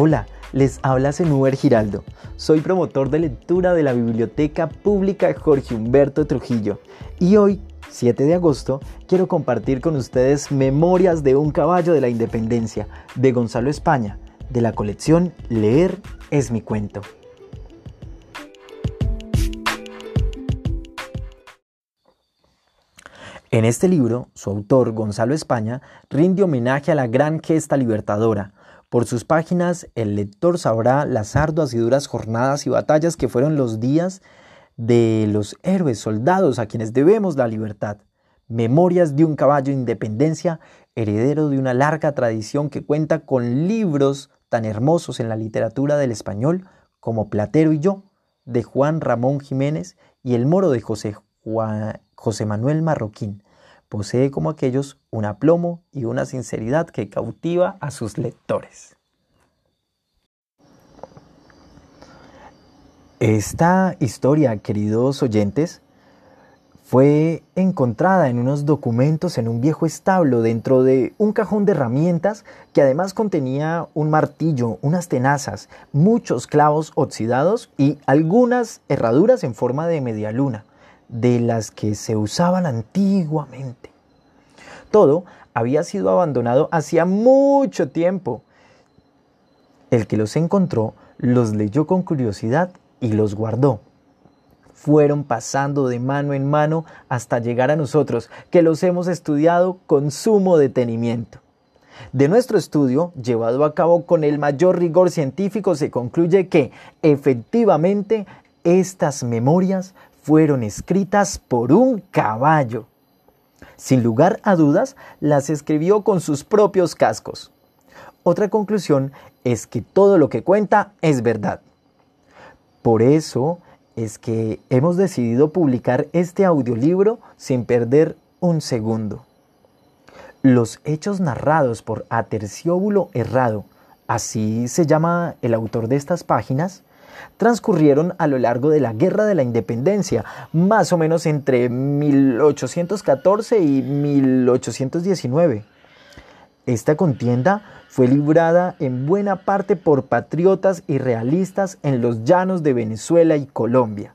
Hola, les habla Zenúber Giraldo. Soy promotor de lectura de la Biblioteca Pública Jorge Humberto Trujillo y hoy, 7 de agosto, quiero compartir con ustedes Memorias de un caballo de la independencia de Gonzalo España, de la colección Leer es mi cuento. En este libro, su autor, Gonzalo España, rinde homenaje a la gran gesta libertadora, por sus páginas el lector sabrá las arduas y duras jornadas y batallas que fueron los días de los héroes soldados a quienes debemos la libertad. Memorias de un caballo de independencia, heredero de una larga tradición que cuenta con libros tan hermosos en la literatura del español como Platero y yo, de Juan Ramón Jiménez y El Moro de José, José Manuel Marroquín posee como aquellos un aplomo y una sinceridad que cautiva a sus lectores. Esta historia, queridos oyentes, fue encontrada en unos documentos en un viejo establo dentro de un cajón de herramientas que además contenía un martillo, unas tenazas, muchos clavos oxidados y algunas herraduras en forma de media luna de las que se usaban antiguamente. Todo había sido abandonado hacía mucho tiempo. El que los encontró los leyó con curiosidad y los guardó. Fueron pasando de mano en mano hasta llegar a nosotros, que los hemos estudiado con sumo detenimiento. De nuestro estudio, llevado a cabo con el mayor rigor científico, se concluye que, efectivamente, estas memorias fueron escritas por un caballo. Sin lugar a dudas, las escribió con sus propios cascos. Otra conclusión es que todo lo que cuenta es verdad. Por eso es que hemos decidido publicar este audiolibro sin perder un segundo. Los hechos narrados por Atercióbulo Errado, así se llama el autor de estas páginas, transcurrieron a lo largo de la Guerra de la Independencia, más o menos entre 1814 y 1819. Esta contienda fue librada en buena parte por patriotas y realistas en los llanos de Venezuela y Colombia.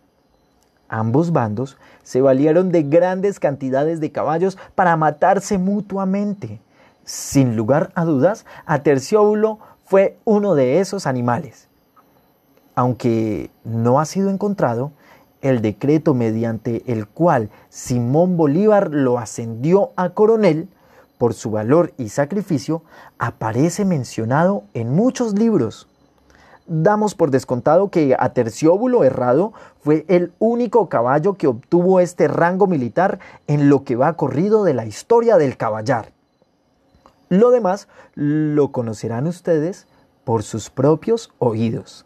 Ambos bandos se valieron de grandes cantidades de caballos para matarse mutuamente. Sin lugar a dudas, Atercióbulo fue uno de esos animales aunque no ha sido encontrado, el decreto mediante el cual Simón Bolívar lo ascendió a coronel por su valor y sacrificio aparece mencionado en muchos libros. Damos por descontado que Atercióbulo Errado fue el único caballo que obtuvo este rango militar en lo que va corrido de la historia del caballar. Lo demás lo conocerán ustedes por sus propios oídos.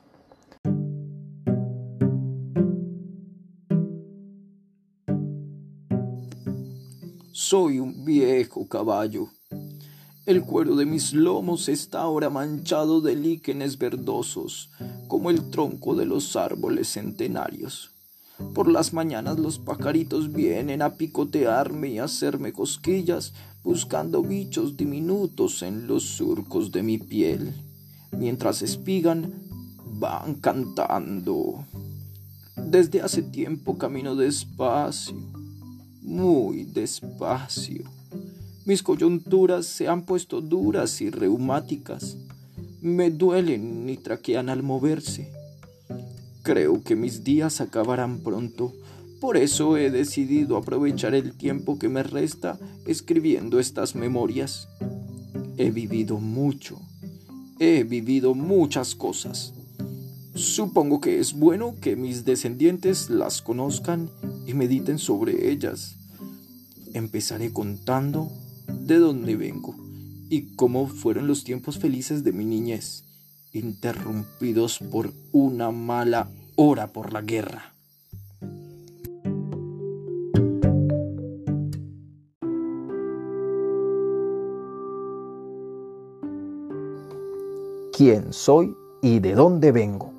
Soy un viejo caballo. El cuero de mis lomos está ahora manchado de líquenes verdosos, como el tronco de los árboles centenarios. Por las mañanas los pajaritos vienen a picotearme y a hacerme cosquillas, buscando bichos diminutos en los surcos de mi piel. Mientras espigan, van cantando. Desde hace tiempo camino despacio muy despacio. Mis coyunturas se han puesto duras y reumáticas. Me duelen y traquean al moverse. Creo que mis días acabarán pronto. Por eso he decidido aprovechar el tiempo que me resta escribiendo estas memorias. He vivido mucho. He vivido muchas cosas. Supongo que es bueno que mis descendientes las conozcan y mediten sobre ellas. Empezaré contando de dónde vengo y cómo fueron los tiempos felices de mi niñez, interrumpidos por una mala hora por la guerra. ¿Quién soy y de dónde vengo?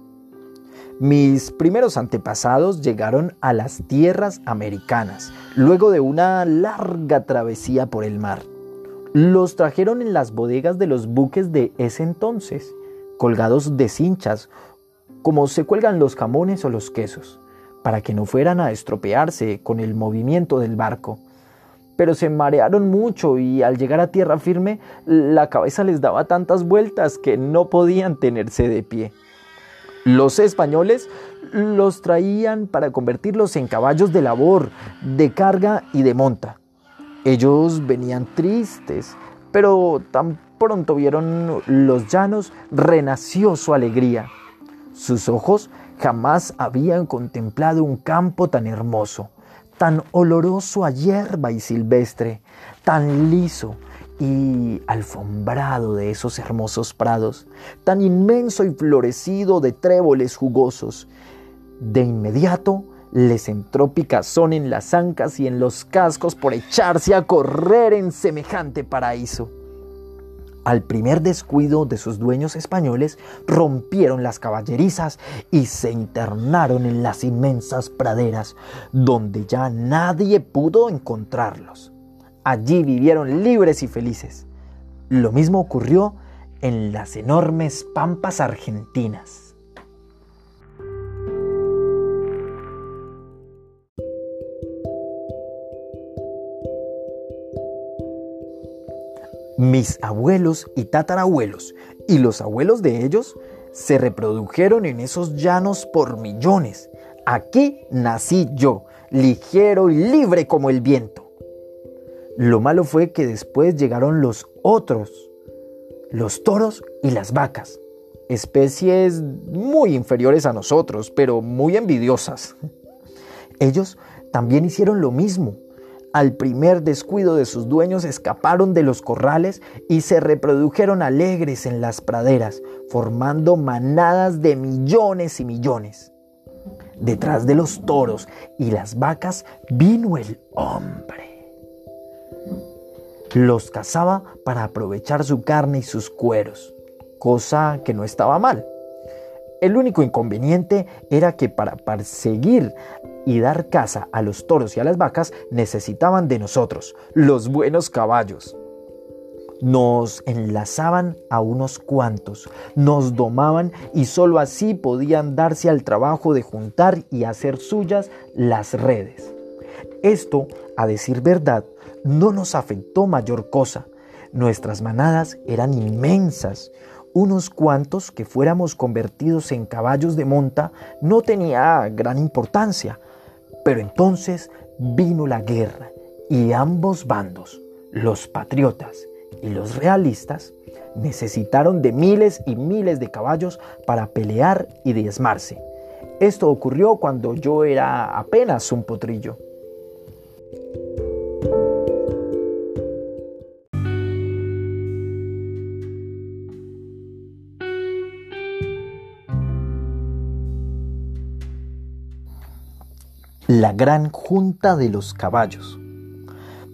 Mis primeros antepasados llegaron a las tierras americanas, luego de una larga travesía por el mar. Los trajeron en las bodegas de los buques de ese entonces. colgados de cinchas, como se cuelgan los jamones o los quesos, para que no fueran a estropearse con el movimiento del barco. Pero se marearon mucho y al llegar a tierra firme la cabeza les daba tantas vueltas que no podían tenerse de pie. Los españoles los traían para convertirlos en caballos de labor, de carga y de monta. Ellos venían tristes, pero tan pronto vieron los llanos, renació su alegría. Sus ojos jamás habían contemplado un campo tan hermoso, tan oloroso a hierba y silvestre, tan liso y alfombrado de esos hermosos prados, tan inmenso y florecido de tréboles jugosos. De inmediato les entró picazón en las ancas y en los cascos por echarse a correr en semejante paraíso. Al primer descuido de sus dueños españoles, rompieron las caballerizas y se internaron en las inmensas praderas, donde ya nadie pudo encontrarlos. Allí vivieron libres y felices. Lo mismo ocurrió en las enormes pampas argentinas. Mis abuelos y tatarabuelos y los abuelos de ellos se reprodujeron en esos llanos por millones. Aquí nací yo, ligero y libre como el viento. Lo malo fue que después llegaron los otros, los toros y las vacas, especies muy inferiores a nosotros, pero muy envidiosas. Ellos también hicieron lo mismo al primer descuido de sus dueños escaparon de los corrales y se reprodujeron alegres en las praderas, formando manadas de millones y millones. Detrás de los toros y las vacas vino el hombre. Los cazaba para aprovechar su carne y sus cueros, cosa que no estaba mal. El único inconveniente era que para perseguir y dar caza a los toros y a las vacas necesitaban de nosotros, los buenos caballos. Nos enlazaban a unos cuantos, nos domaban y sólo así podían darse al trabajo de juntar y hacer suyas las redes. Esto, a decir verdad, no nos afectó mayor cosa. Nuestras manadas eran inmensas, unos cuantos que fuéramos convertidos en caballos de monta no tenía gran importancia. Pero entonces vino la guerra y ambos bandos, los patriotas y los realistas, necesitaron de miles y miles de caballos para pelear y diezmarse. Esto ocurrió cuando yo era apenas un potrillo. La gran junta de los caballos.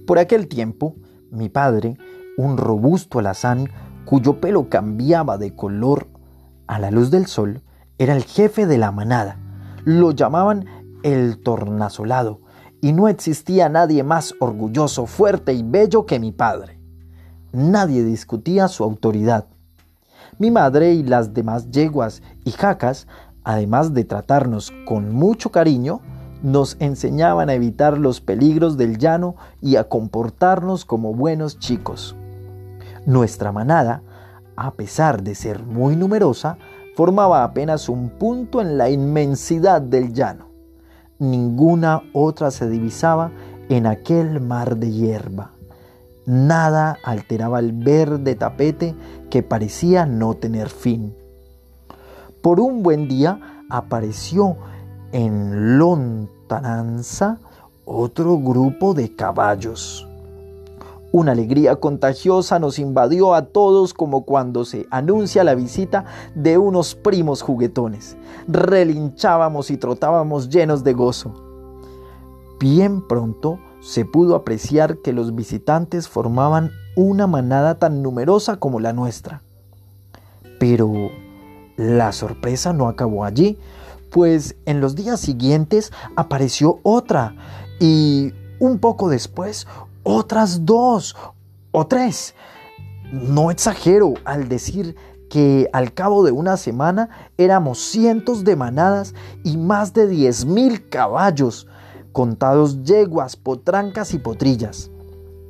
Por aquel tiempo, mi padre, un robusto alazán cuyo pelo cambiaba de color a la luz del sol, era el jefe de la manada. Lo llamaban el tornasolado y no existía nadie más orgulloso, fuerte y bello que mi padre. Nadie discutía su autoridad. Mi madre y las demás yeguas y jacas, además de tratarnos con mucho cariño, nos enseñaban a evitar los peligros del llano y a comportarnos como buenos chicos. Nuestra manada, a pesar de ser muy numerosa, formaba apenas un punto en la inmensidad del llano. Ninguna otra se divisaba en aquel mar de hierba. Nada alteraba el verde tapete que parecía no tener fin. Por un buen día apareció en lontananza otro grupo de caballos. Una alegría contagiosa nos invadió a todos como cuando se anuncia la visita de unos primos juguetones. Relinchábamos y trotábamos llenos de gozo. Bien pronto se pudo apreciar que los visitantes formaban una manada tan numerosa como la nuestra. Pero la sorpresa no acabó allí, pues en los días siguientes apareció otra y un poco después otras dos o tres. No exagero al decir que al cabo de una semana éramos cientos de manadas y más de diez mil caballos, contados yeguas, potrancas y potrillas.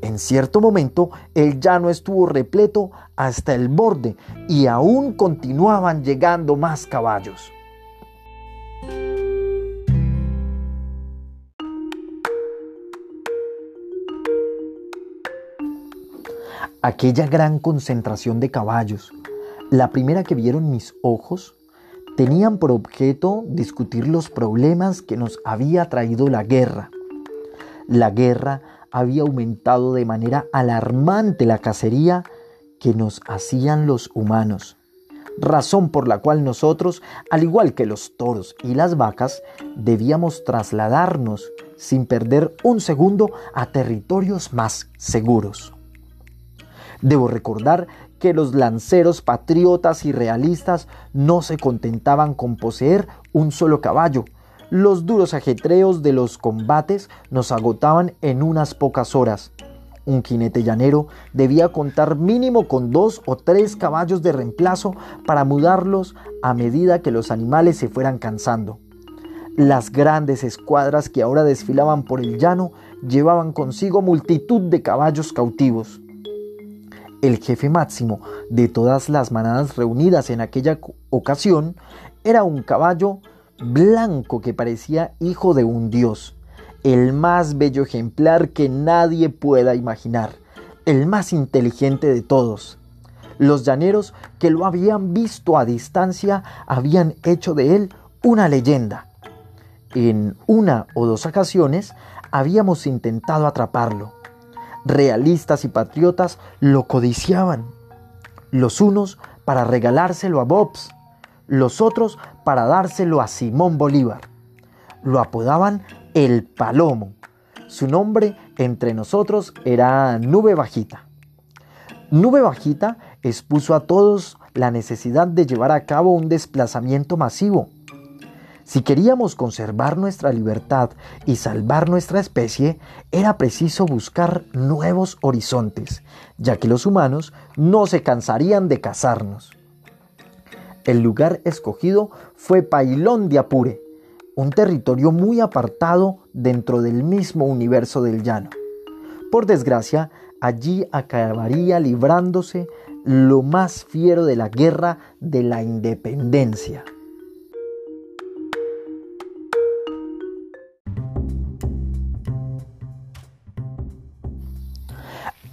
En cierto momento el llano estuvo repleto hasta el borde y aún continuaban llegando más caballos. Aquella gran concentración de caballos, la primera que vieron mis ojos, tenían por objeto discutir los problemas que nos había traído la guerra. La guerra había aumentado de manera alarmante la cacería que nos hacían los humanos, razón por la cual nosotros, al igual que los toros y las vacas, debíamos trasladarnos sin perder un segundo a territorios más seguros. Debo recordar que los lanceros patriotas y realistas no se contentaban con poseer un solo caballo. Los duros ajetreos de los combates nos agotaban en unas pocas horas. Un jinete llanero debía contar mínimo con dos o tres caballos de reemplazo para mudarlos a medida que los animales se fueran cansando. Las grandes escuadras que ahora desfilaban por el llano llevaban consigo multitud de caballos cautivos el jefe máximo de todas las manadas reunidas en aquella ocasión era un caballo blanco que parecía hijo de un dios, el más bello ejemplar que nadie pueda imaginar, el más inteligente de todos. Los llaneros que lo habían visto a distancia habían hecho de él una leyenda. En una o dos ocasiones habíamos intentado atraparlo, realistas y patriotas lo codiciaban. Los unos para regalárselo a Bobs, los otros para dárselo a Simón Bolívar. Lo apodaban el Palomo. Su nombre entre nosotros era Nube Bajita. Nube Bajita expuso a todos la necesidad de llevar a cabo un desplazamiento masivo si queríamos conservar nuestra libertad y salvar nuestra especie, era preciso buscar nuevos horizontes, ya que los humanos no se cansarían de cazarnos. El lugar escogido fue Pailón de Apure, un territorio muy apartado dentro del mismo universo del llano. Por desgracia, allí acabaría librándose lo más fiero de la guerra de la independencia.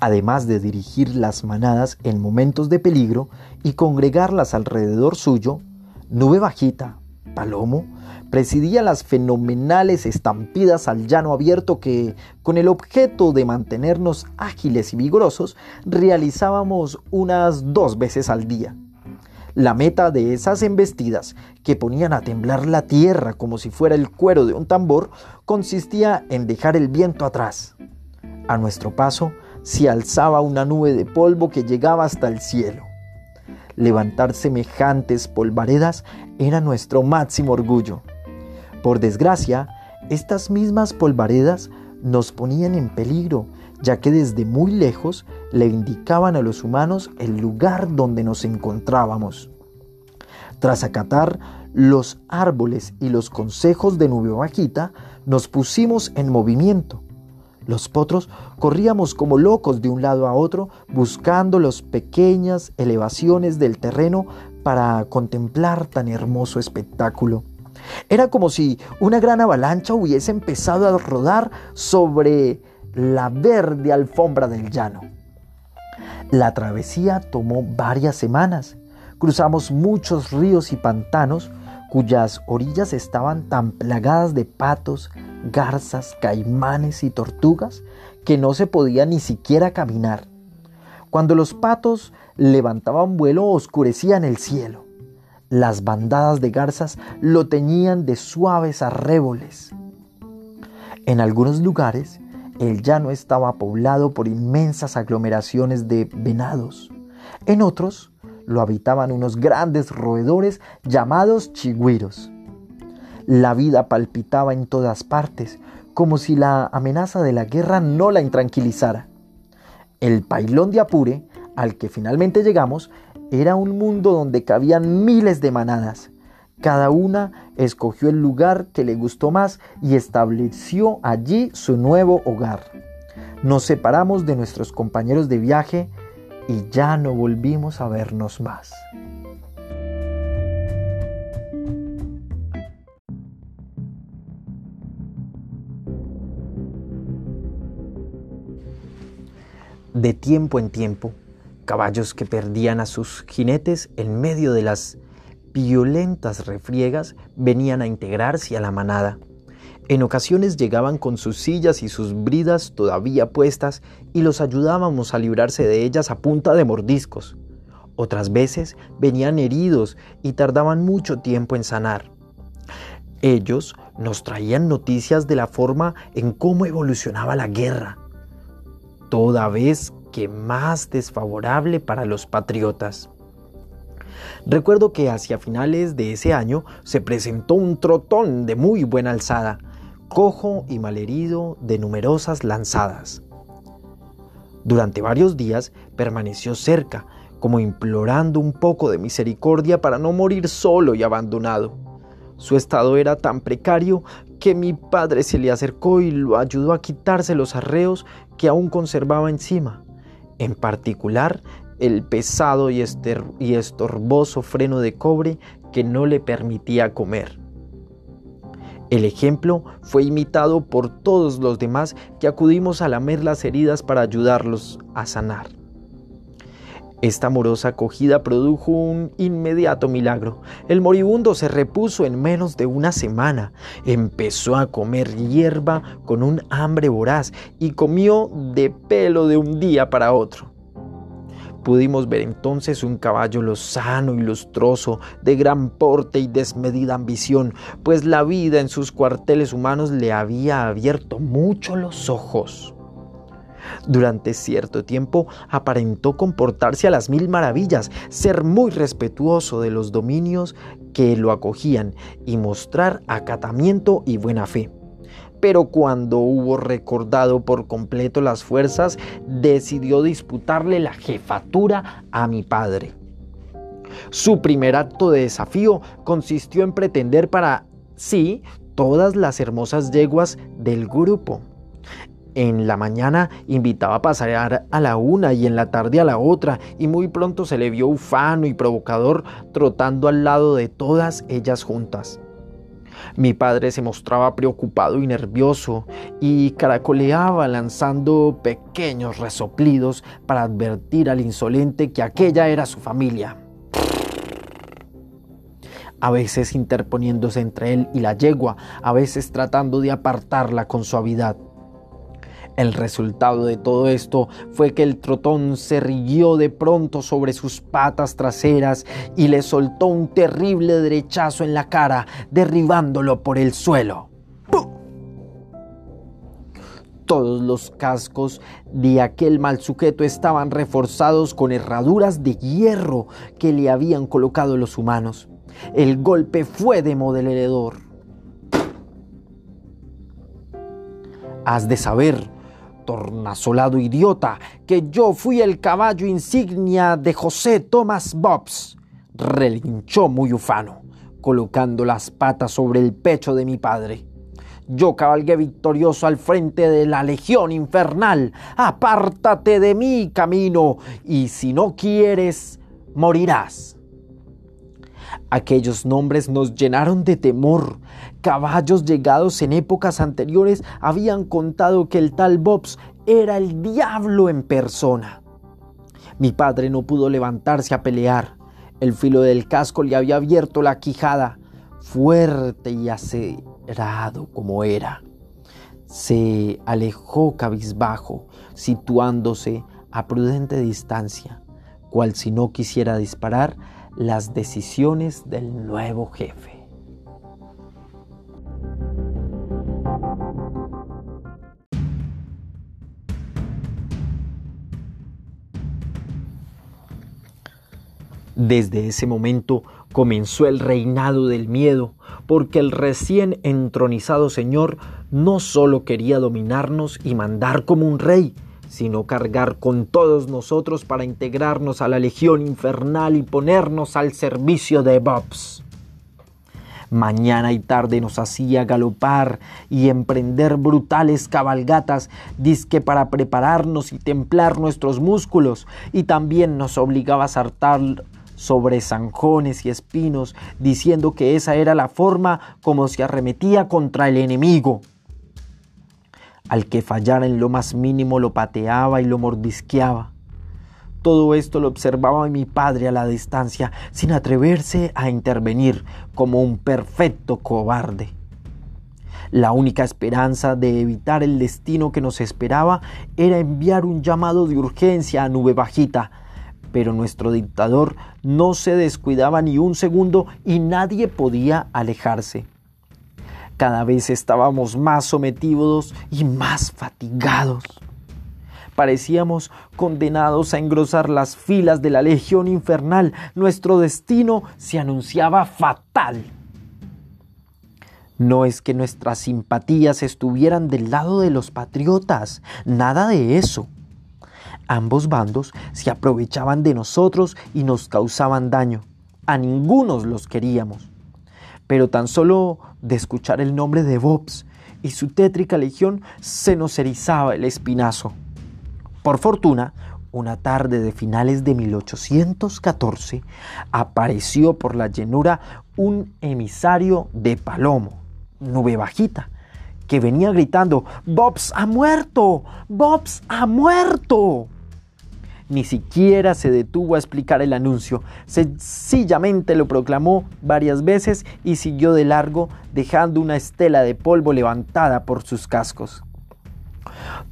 además de dirigir las manadas en momentos de peligro y congregarlas alrededor suyo, Nube Bajita, Palomo, presidía las fenomenales estampidas al llano abierto que, con el objeto de mantenernos ágiles y vigorosos, realizábamos unas dos veces al día. La meta de esas embestidas, que ponían a temblar la tierra como si fuera el cuero de un tambor, consistía en dejar el viento atrás. A nuestro paso, se alzaba una nube de polvo que llegaba hasta el cielo. Levantar semejantes polvaredas era nuestro máximo orgullo. Por desgracia, estas mismas polvaredas nos ponían en peligro, ya que desde muy lejos le indicaban a los humanos el lugar donde nos encontrábamos. Tras acatar los árboles y los consejos de Nube Bajita, nos pusimos en movimiento. Los potros corríamos como locos de un lado a otro buscando las pequeñas elevaciones del terreno para contemplar tan hermoso espectáculo. Era como si una gran avalancha hubiese empezado a rodar sobre la verde alfombra del llano. La travesía tomó varias semanas. Cruzamos muchos ríos y pantanos cuyas orillas estaban tan plagadas de patos, garzas, caimanes y tortugas que no se podía ni siquiera caminar. Cuando los patos levantaban vuelo oscurecían el cielo. Las bandadas de garzas lo teñían de suaves arréboles. En algunos lugares el llano estaba poblado por inmensas aglomeraciones de venados. En otros lo habitaban unos grandes roedores llamados chigüiros. La vida palpitaba en todas partes, como si la amenaza de la guerra no la intranquilizara. El pailón de Apure, al que finalmente llegamos, Era un mundo donde cabían miles de manadas. Cada una escogió el lugar que le gustó más y estableció allí su nuevo hogar. Nos separamos de nuestros compañeros de viaje y ya no volvimos a vernos más. De tiempo en tiempo, caballos que perdían a sus jinetes en medio de las violentas refriegas venían a integrarse a la manada. En ocasiones llegaban con sus sillas y sus bridas todavía puestas y los ayudábamos a librarse de ellas a punta de mordiscos. Otras veces venían heridos y tardaban mucho tiempo en sanar. Ellos nos traían noticias de la forma en cómo evolucionaba la guerra, toda vez que más desfavorable para los patriotas. Recuerdo que hacia finales de ese año se presentó un trotón de muy buena alzada, cojo y malherido de numerosas lanzadas. Durante varios días permaneció cerca, como implorando un poco de misericordia para no morir solo y abandonado. Su estado era tan precario que mi padre se le acercó y lo ayudó a quitarse los arreos que aún conservaba encima, en particular el pesado y, y estorboso freno de cobre que no le permitía comer. El ejemplo fue imitado por todos los demás que acudimos a lamer las heridas para ayudarlos a sanar. Esta amorosa acogida produjo un inmediato milagro. El moribundo se repuso en menos de una semana. Empezó a comer hierba con un hambre voraz y comió de pelo de un día para otro. Pudimos ver entonces un caballo lozano y lustroso, de gran porte y desmedida ambición, pues la vida en sus cuarteles humanos le había abierto mucho los ojos. Durante cierto tiempo aparentó comportarse a las mil maravillas, ser muy respetuoso de los dominios que lo acogían y mostrar acatamiento y buena fe. Pero cuando hubo recordado por completo las fuerzas, decidió disputarle la jefatura a mi padre. Su primer acto de desafío consistió en pretender para sí todas las hermosas yeguas del grupo. En la mañana invitaba a pasear a la una y en la tarde a la otra, y muy pronto se le vio ufano y provocador trotando al lado de todas ellas juntas. Mi padre se mostraba preocupado y nervioso y caracoleaba lanzando pequeños resoplidos para advertir al insolente que aquella era su familia. A veces interponiéndose entre él y la yegua, a veces tratando de apartarla con suavidad. El resultado de todo esto fue que el trotón se riguió de pronto sobre sus patas traseras y le soltó un terrible derechazo en la cara, derribándolo por el suelo. Todos los cascos de aquel mal sujeto estaban reforzados con herraduras de hierro que le habían colocado los humanos. El golpe fue demoledor. Has de saber, tornasolado idiota, que yo fui el caballo insignia de José Thomas Bobs, relinchó muy ufano, colocando las patas sobre el pecho de mi padre. Yo cabalgué victorioso al frente de la legión infernal. Apártate de mi camino, y si no quieres, morirás. Aquellos nombres nos llenaron de temor. Caballos llegados en épocas anteriores habían contado que el tal Bobs era el diablo en persona. Mi padre no pudo levantarse a pelear. El filo del casco le había abierto la quijada, fuerte y acerado como era. Se alejó cabizbajo, situándose a prudente distancia, cual si no quisiera disparar las decisiones del nuevo jefe. Desde ese momento comenzó el reinado del miedo, porque el recién entronizado Señor no solo quería dominarnos y mandar como un rey, sino cargar con todos nosotros para integrarnos a la Legión Infernal y ponernos al servicio de Bobs. Mañana y tarde nos hacía galopar y emprender brutales cabalgatas, disque para prepararnos y templar nuestros músculos, y también nos obligaba a saltar sobre zanjones y espinos, diciendo que esa era la forma como se arremetía contra el enemigo. Al que fallara en lo más mínimo lo pateaba y lo mordisqueaba. Todo esto lo observaba mi padre a la distancia, sin atreverse a intervenir, como un perfecto cobarde. La única esperanza de evitar el destino que nos esperaba era enviar un llamado de urgencia a Nube Bajita, pero nuestro dictador no se descuidaba ni un segundo y nadie podía alejarse. Cada vez estábamos más sometidos y más fatigados parecíamos condenados a engrosar las filas de la legión infernal. Nuestro destino se anunciaba fatal. No es que nuestras simpatías estuvieran del lado de los patriotas, nada de eso. Ambos bandos se aprovechaban de nosotros y nos causaban daño. A ningunos los queríamos. Pero tan solo de escuchar el nombre de Bobs y su tétrica legión se nos erizaba el espinazo. Por fortuna, una tarde de finales de 1814 apareció por la llanura un emisario de Palomo, nube bajita, que venía gritando, Bobs ha muerto, Bobs ha muerto. Ni siquiera se detuvo a explicar el anuncio, sencillamente lo proclamó varias veces y siguió de largo, dejando una estela de polvo levantada por sus cascos.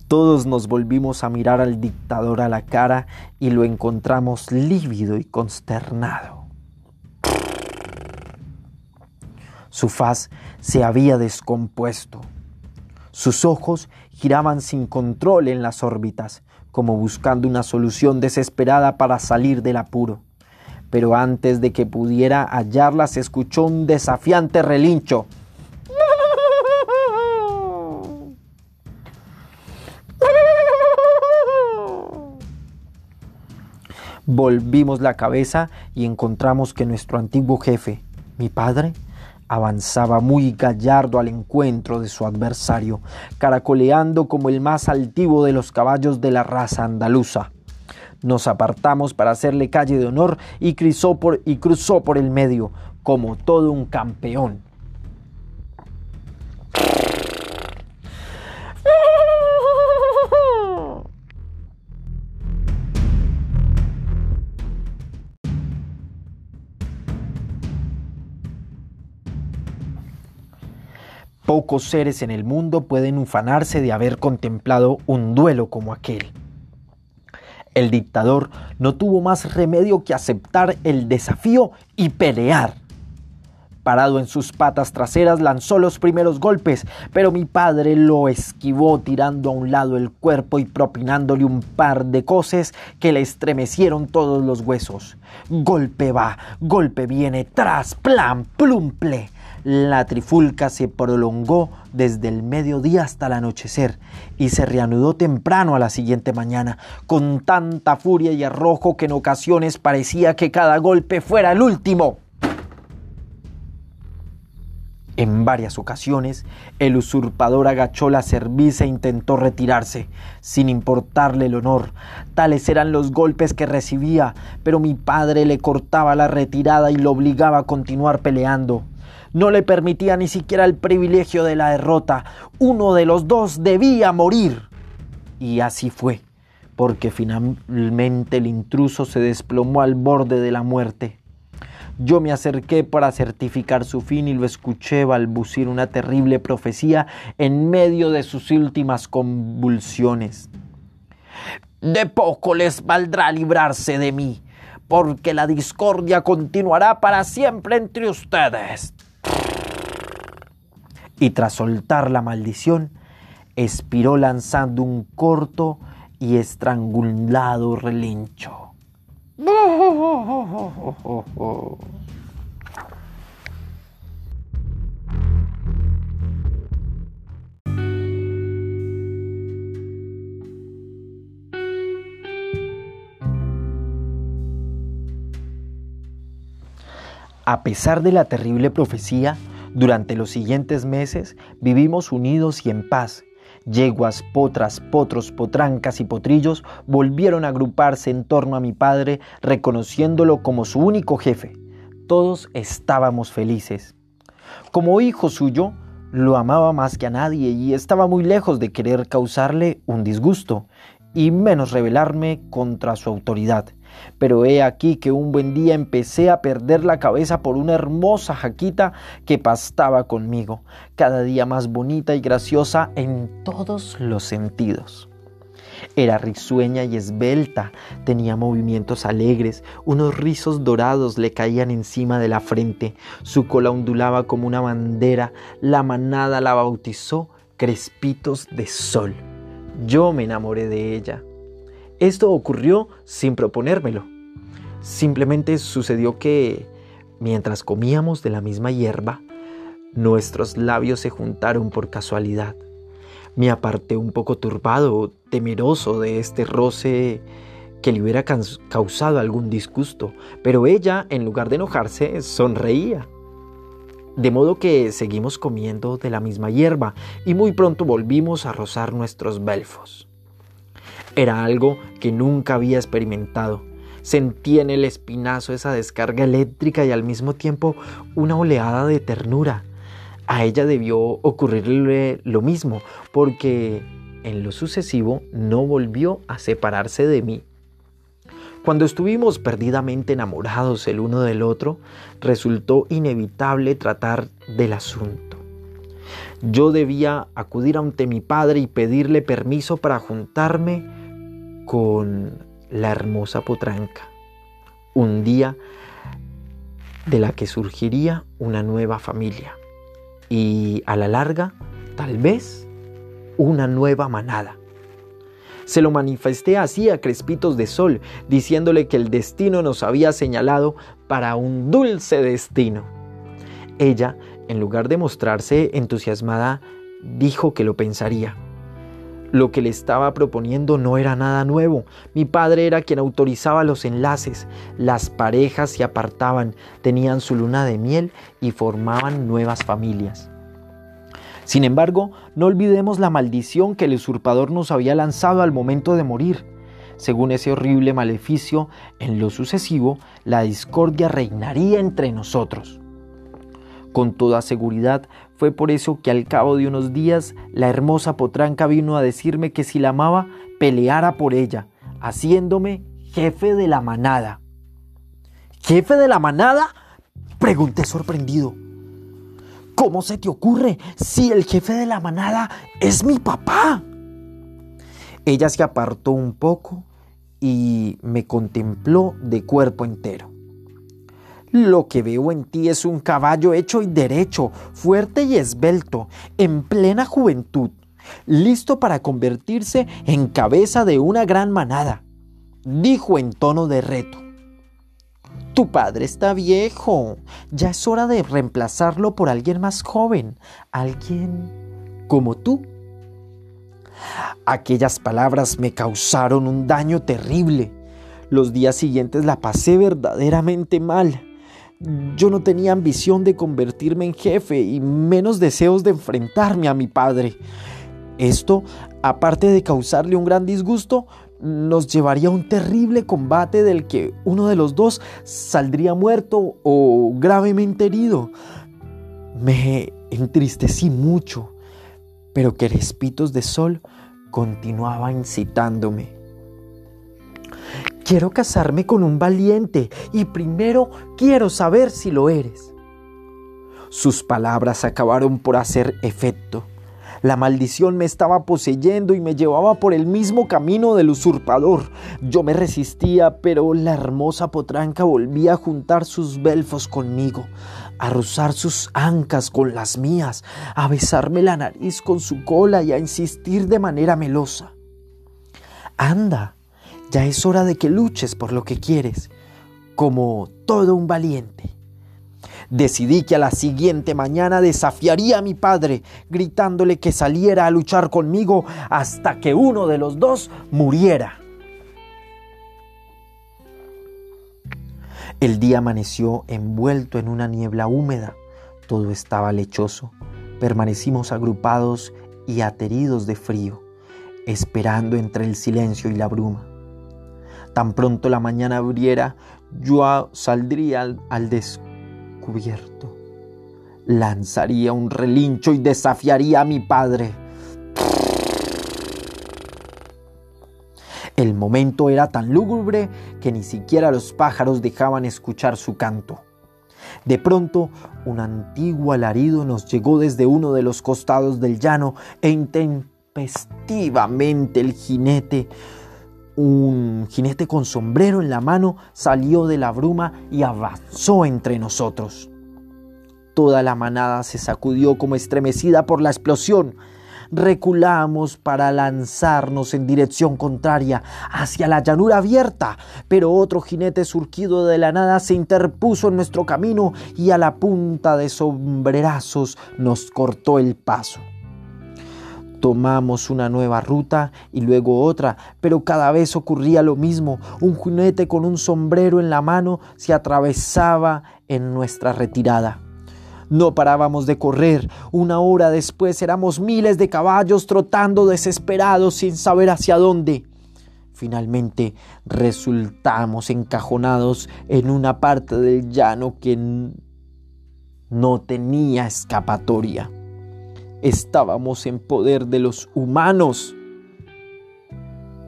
Todos nos volvimos a mirar al dictador a la cara y lo encontramos lívido y consternado. Su faz se había descompuesto. Sus ojos giraban sin control en las órbitas, como buscando una solución desesperada para salir del apuro. Pero antes de que pudiera hallarla se escuchó un desafiante relincho. Volvimos la cabeza y encontramos que nuestro antiguo jefe, mi padre, avanzaba muy gallardo al encuentro de su adversario, caracoleando como el más altivo de los caballos de la raza andaluza. Nos apartamos para hacerle calle de honor y cruzó por, y cruzó por el medio, como todo un campeón. Pocos seres en el mundo pueden ufanarse de haber contemplado un duelo como aquel. El dictador no tuvo más remedio que aceptar el desafío y pelear. Parado en sus patas traseras lanzó los primeros golpes, pero mi padre lo esquivó tirando a un lado el cuerpo y propinándole un par de coces que le estremecieron todos los huesos. Golpe va, golpe viene, tras, plan, plumple. La trifulca se prolongó desde el mediodía hasta el anochecer y se reanudó temprano a la siguiente mañana, con tanta furia y arrojo que en ocasiones parecía que cada golpe fuera el último. En varias ocasiones, el usurpador agachó la cerviz e intentó retirarse, sin importarle el honor. Tales eran los golpes que recibía, pero mi padre le cortaba la retirada y lo obligaba a continuar peleando no le permitía ni siquiera el privilegio de la derrota. Uno de los dos debía morir. Y así fue, porque finalmente el intruso se desplomó al borde de la muerte. Yo me acerqué para certificar su fin y lo escuché balbucir una terrible profecía en medio de sus últimas convulsiones. De poco les valdrá librarse de mí, porque la discordia continuará para siempre entre ustedes y tras soltar la maldición, expiró lanzando un corto y estrangulado relincho. A pesar de la terrible profecía, durante los siguientes meses vivimos unidos y en paz. Yeguas, potras, potros, potrancas y potrillos volvieron a agruparse en torno a mi padre, reconociéndolo como su único jefe. Todos estábamos felices. Como hijo suyo, lo amaba más que a nadie y estaba muy lejos de querer causarle un disgusto y menos rebelarme contra su autoridad. Pero he aquí que un buen día empecé a perder la cabeza por una hermosa jaquita que pastaba conmigo, cada día más bonita y graciosa en todos los sentidos. Era risueña y esbelta, tenía movimientos alegres, unos rizos dorados le caían encima de la frente, su cola ondulaba como una bandera, la manada la bautizó Crespitos de Sol. Yo me enamoré de ella. Esto ocurrió sin proponérmelo. Simplemente sucedió que, mientras comíamos de la misma hierba, nuestros labios se juntaron por casualidad. Me aparté un poco turbado, temeroso de este roce que le hubiera causado algún disgusto, pero ella, en lugar de enojarse, sonreía. De modo que seguimos comiendo de la misma hierba y muy pronto volvimos a rozar nuestros belfos. Era algo que nunca había experimentado. Sentí en el espinazo esa descarga eléctrica y al mismo tiempo una oleada de ternura. A ella debió ocurrirle lo mismo, porque en lo sucesivo no volvió a separarse de mí. Cuando estuvimos perdidamente enamorados el uno del otro, resultó inevitable tratar del asunto. Yo debía acudir ante mi padre y pedirle permiso para juntarme con la hermosa potranca. Un día de la que surgiría una nueva familia y a la larga, tal vez, una nueva manada. Se lo manifesté así a Crespitos de Sol, diciéndole que el destino nos había señalado para un dulce destino. Ella, en lugar de mostrarse entusiasmada, dijo que lo pensaría lo que le estaba proponiendo no era nada nuevo. Mi padre era quien autorizaba los enlaces. Las parejas se apartaban, tenían su luna de miel y formaban nuevas familias. Sin embargo, no olvidemos la maldición que el usurpador nos había lanzado al momento de morir. Según ese horrible maleficio, en lo sucesivo, la discordia reinaría entre nosotros. Con toda seguridad, fue por eso que al cabo de unos días la hermosa potranca vino a decirme que si la amaba, peleara por ella, haciéndome jefe de la manada. ¿Jefe de la manada? Pregunté sorprendido. ¿Cómo se te ocurre si el jefe de la manada es mi papá? Ella se apartó un poco y me contempló de cuerpo entero. Lo que veo en ti es un caballo hecho y derecho, fuerte y esbelto, en plena juventud, listo para convertirse en cabeza de una gran manada, dijo en tono de reto. Tu padre está viejo, ya es hora de reemplazarlo por alguien más joven, alguien como tú. Aquellas palabras me causaron un daño terrible. Los días siguientes la pasé verdaderamente mal. Yo no tenía ambición de convertirme en jefe y menos deseos de enfrentarme a mi padre. Esto, aparte de causarle un gran disgusto, nos llevaría a un terrible combate del que uno de los dos saldría muerto o gravemente herido. Me entristecí mucho, pero que Respitos de Sol continuaba incitándome. Quiero casarme con un valiente y primero quiero saber si lo eres. Sus palabras acabaron por hacer efecto. La maldición me estaba poseyendo y me llevaba por el mismo camino del usurpador. Yo me resistía, pero la hermosa potranca volvía a juntar sus belfos conmigo, a rozar sus ancas con las mías, a besarme la nariz con su cola y a insistir de manera melosa. Anda, ya es hora de que luches por lo que quieres, como todo un valiente. Decidí que a la siguiente mañana desafiaría a mi padre, gritándole que saliera a luchar conmigo hasta que uno de los dos muriera. El día amaneció envuelto en una niebla húmeda. Todo estaba lechoso. Permanecimos agrupados y ateridos de frío, esperando entre el silencio y la bruma. Tan pronto la mañana abriera, yo saldría al, al descubierto. Lanzaría un relincho y desafiaría a mi padre. El momento era tan lúgubre que ni siquiera los pájaros dejaban escuchar su canto. De pronto, un antiguo alarido nos llegó desde uno de los costados del llano e intempestivamente el jinete, un jinete con sombrero en la mano, salió de la bruma y avanzó entre nosotros. Toda la manada se sacudió como estremecida por la explosión reculamos para lanzarnos en dirección contraria hacia la llanura abierta, pero otro jinete surgido de la nada se interpuso en nuestro camino y a la punta de sombrerazos nos cortó el paso. Tomamos una nueva ruta y luego otra, pero cada vez ocurría lo mismo. Un jinete con un sombrero en la mano se atravesaba en nuestra retirada. No parábamos de correr. Una hora después éramos miles de caballos trotando desesperados sin saber hacia dónde. Finalmente resultamos encajonados en una parte del llano que no tenía escapatoria. Estábamos en poder de los humanos.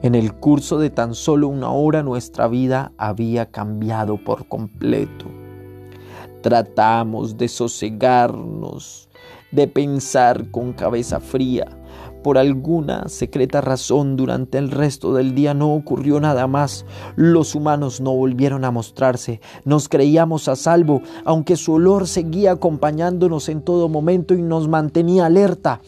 En el curso de tan solo una hora nuestra vida había cambiado por completo. Tratamos de sosegarnos, de pensar con cabeza fría. Por alguna secreta razón durante el resto del día no ocurrió nada más. Los humanos no volvieron a mostrarse. Nos creíamos a salvo, aunque su olor seguía acompañándonos en todo momento y nos mantenía alerta.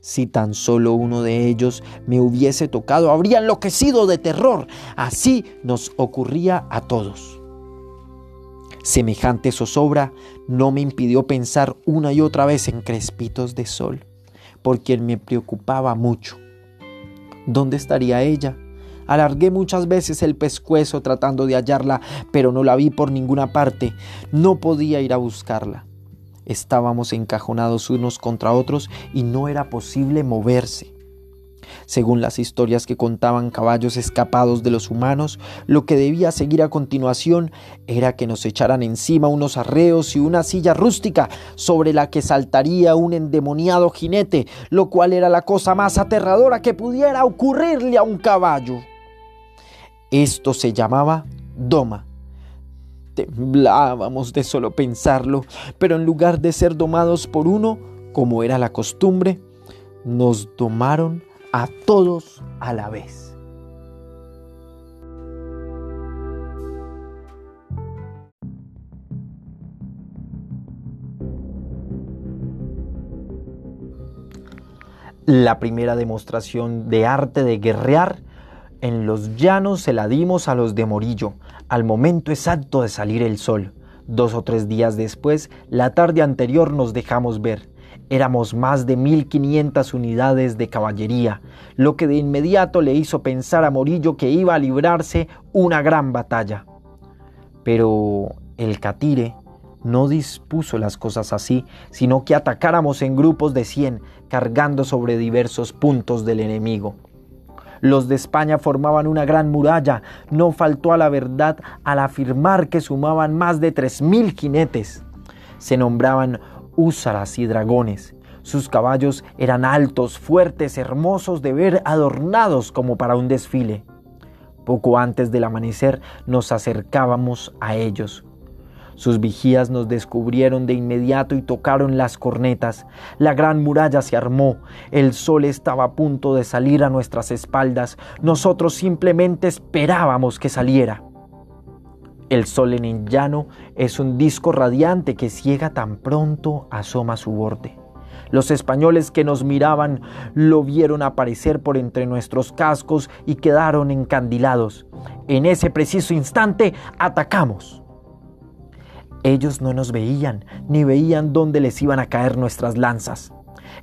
Si tan solo uno de ellos me hubiese tocado, habría enloquecido de terror. Así nos ocurría a todos. Semejante zozobra no me impidió pensar una y otra vez en Crespitos de Sol, por quien me preocupaba mucho. ¿Dónde estaría ella? Alargué muchas veces el pescuezo tratando de hallarla, pero no la vi por ninguna parte. No podía ir a buscarla. Estábamos encajonados unos contra otros y no era posible moverse. Según las historias que contaban caballos escapados de los humanos, lo que debía seguir a continuación era que nos echaran encima unos arreos y una silla rústica sobre la que saltaría un endemoniado jinete, lo cual era la cosa más aterradora que pudiera ocurrirle a un caballo. Esto se llamaba doma. Temblábamos de solo pensarlo, pero en lugar de ser domados por uno, como era la costumbre, nos domaron a todos a la vez. La primera demostración de arte de guerrear en los llanos se la dimos a los de Morillo, al momento exacto de salir el sol. Dos o tres días después, la tarde anterior nos dejamos ver. Éramos más de 1500 unidades de caballería, lo que de inmediato le hizo pensar a Morillo que iba a librarse una gran batalla. Pero el Catire no dispuso las cosas así, sino que atacáramos en grupos de 100, cargando sobre diversos puntos del enemigo. Los de España formaban una gran muralla, no faltó a la verdad al afirmar que sumaban más de 3.000 jinetes. Se nombraban húsaras y dragones. Sus caballos eran altos, fuertes, hermosos de ver, adornados como para un desfile. Poco antes del amanecer nos acercábamos a ellos. Sus vigías nos descubrieron de inmediato y tocaron las cornetas. La gran muralla se armó. El sol estaba a punto de salir a nuestras espaldas. Nosotros simplemente esperábamos que saliera. El sol en el llano es un disco radiante que ciega tan pronto asoma su borde. Los españoles que nos miraban lo vieron aparecer por entre nuestros cascos y quedaron encandilados. En ese preciso instante atacamos. Ellos no nos veían, ni veían dónde les iban a caer nuestras lanzas.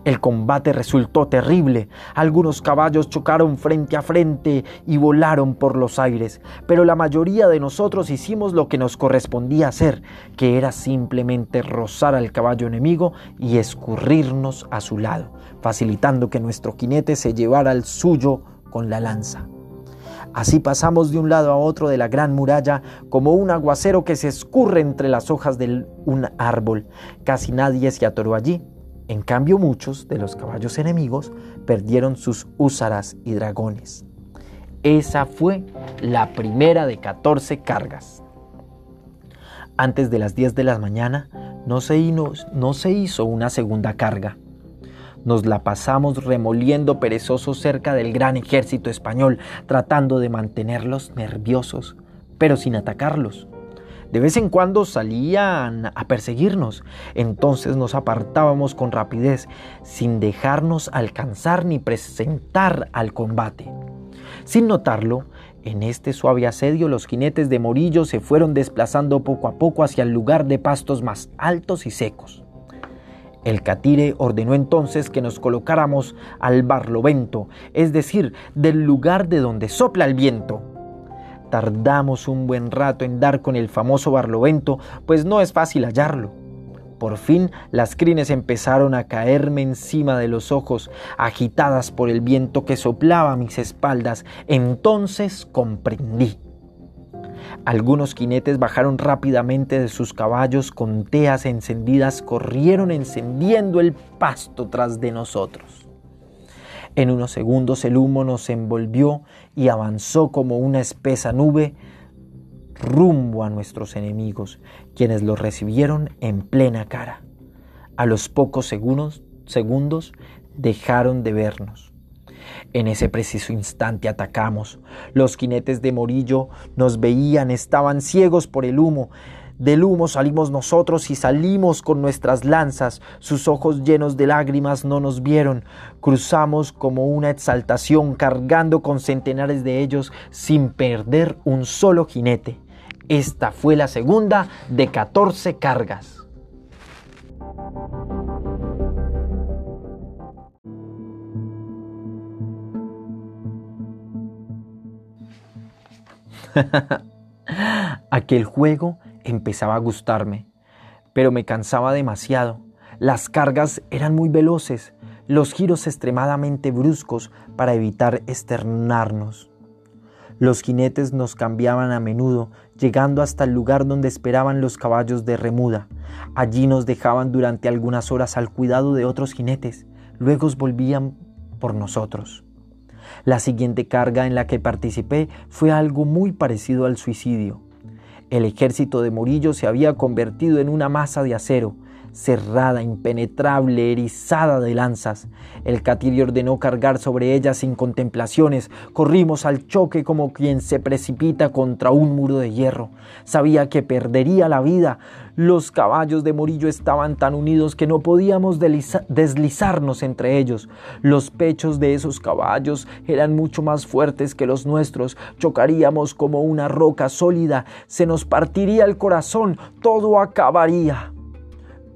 El combate resultó terrible. Algunos caballos chocaron frente a frente y volaron por los aires, pero la mayoría de nosotros hicimos lo que nos correspondía hacer, que era simplemente rozar al caballo enemigo y escurrirnos a su lado, facilitando que nuestro jinete se llevara el suyo con la lanza. Así pasamos de un lado a otro de la gran muralla como un aguacero que se escurre entre las hojas de un árbol. Casi nadie se atoró allí. En cambio muchos de los caballos enemigos perdieron sus húsaras y dragones. Esa fue la primera de 14 cargas. Antes de las 10 de la mañana no se, no se hizo una segunda carga. Nos la pasamos remoliendo perezosos cerca del gran ejército español, tratando de mantenerlos nerviosos, pero sin atacarlos. De vez en cuando salían a perseguirnos, entonces nos apartábamos con rapidez, sin dejarnos alcanzar ni presentar al combate. Sin notarlo, en este suave asedio los jinetes de Morillo se fueron desplazando poco a poco hacia el lugar de pastos más altos y secos. El catire ordenó entonces que nos colocáramos al barlovento, es decir, del lugar de donde sopla el viento. Tardamos un buen rato en dar con el famoso barlovento, pues no es fácil hallarlo. Por fin las crines empezaron a caerme encima de los ojos, agitadas por el viento que soplaba a mis espaldas. Entonces comprendí. Algunos jinetes bajaron rápidamente de sus caballos con teas encendidas, corrieron encendiendo el pasto tras de nosotros. En unos segundos el humo nos envolvió y avanzó como una espesa nube rumbo a nuestros enemigos, quienes los recibieron en plena cara. A los pocos segundos, segundos dejaron de vernos. En ese preciso instante atacamos. Los jinetes de Morillo nos veían, estaban ciegos por el humo. Del humo salimos nosotros y salimos con nuestras lanzas. Sus ojos llenos de lágrimas no nos vieron. Cruzamos como una exaltación, cargando con centenares de ellos sin perder un solo jinete. Esta fue la segunda de 14 cargas. Aquel juego empezaba a gustarme, pero me cansaba demasiado. Las cargas eran muy veloces, los giros extremadamente bruscos para evitar externarnos. Los jinetes nos cambiaban a menudo, llegando hasta el lugar donde esperaban los caballos de remuda. Allí nos dejaban durante algunas horas al cuidado de otros jinetes, luego volvían por nosotros. La siguiente carga en la que participé fue algo muy parecido al suicidio. El ejército de Morillo se había convertido en una masa de acero, cerrada, impenetrable, erizada de lanzas. El Catiri ordenó cargar sobre ella sin contemplaciones. Corrimos al choque como quien se precipita contra un muro de hierro. Sabía que perdería la vida. Los caballos de Morillo estaban tan unidos que no podíamos deslizarnos entre ellos. Los pechos de esos caballos eran mucho más fuertes que los nuestros. Chocaríamos como una roca sólida. Se nos partiría el corazón. Todo acabaría.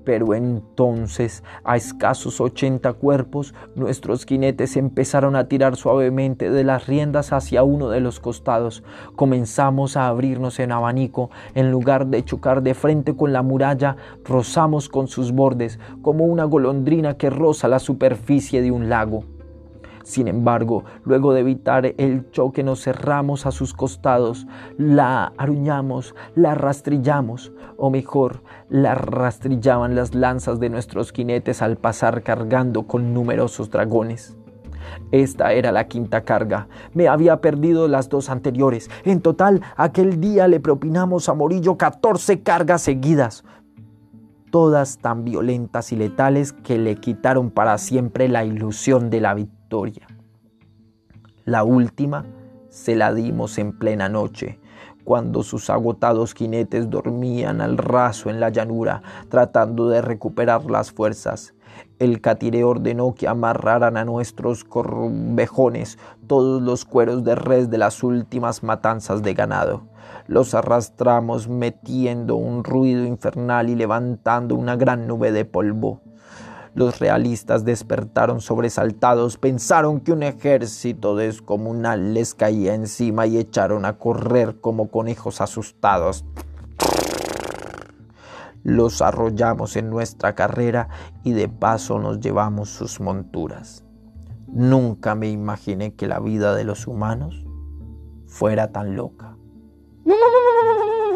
Pero entonces, a escasos ochenta cuerpos, nuestros jinetes empezaron a tirar suavemente de las riendas hacia uno de los costados. Comenzamos a abrirnos en abanico. En lugar de chocar de frente con la muralla, rozamos con sus bordes, como una golondrina que roza la superficie de un lago. Sin embargo, luego de evitar el choque nos cerramos a sus costados, la aruñamos, la rastrillamos, o mejor, la rastrillaban las lanzas de nuestros jinetes al pasar cargando con numerosos dragones. Esta era la quinta carga. Me había perdido las dos anteriores. En total, aquel día le propinamos a Morillo 14 cargas seguidas, todas tan violentas y letales que le quitaron para siempre la ilusión de la victoria la última se la dimos en plena noche, cuando sus agotados jinetes dormían al raso en la llanura, tratando de recuperar las fuerzas. El catire ordenó que amarraran a nuestros corvejones todos los cueros de res de las últimas matanzas de ganado. Los arrastramos metiendo un ruido infernal y levantando una gran nube de polvo. Los realistas despertaron sobresaltados, pensaron que un ejército descomunal les caía encima y echaron a correr como conejos asustados. Los arrollamos en nuestra carrera y de paso nos llevamos sus monturas. Nunca me imaginé que la vida de los humanos fuera tan loca.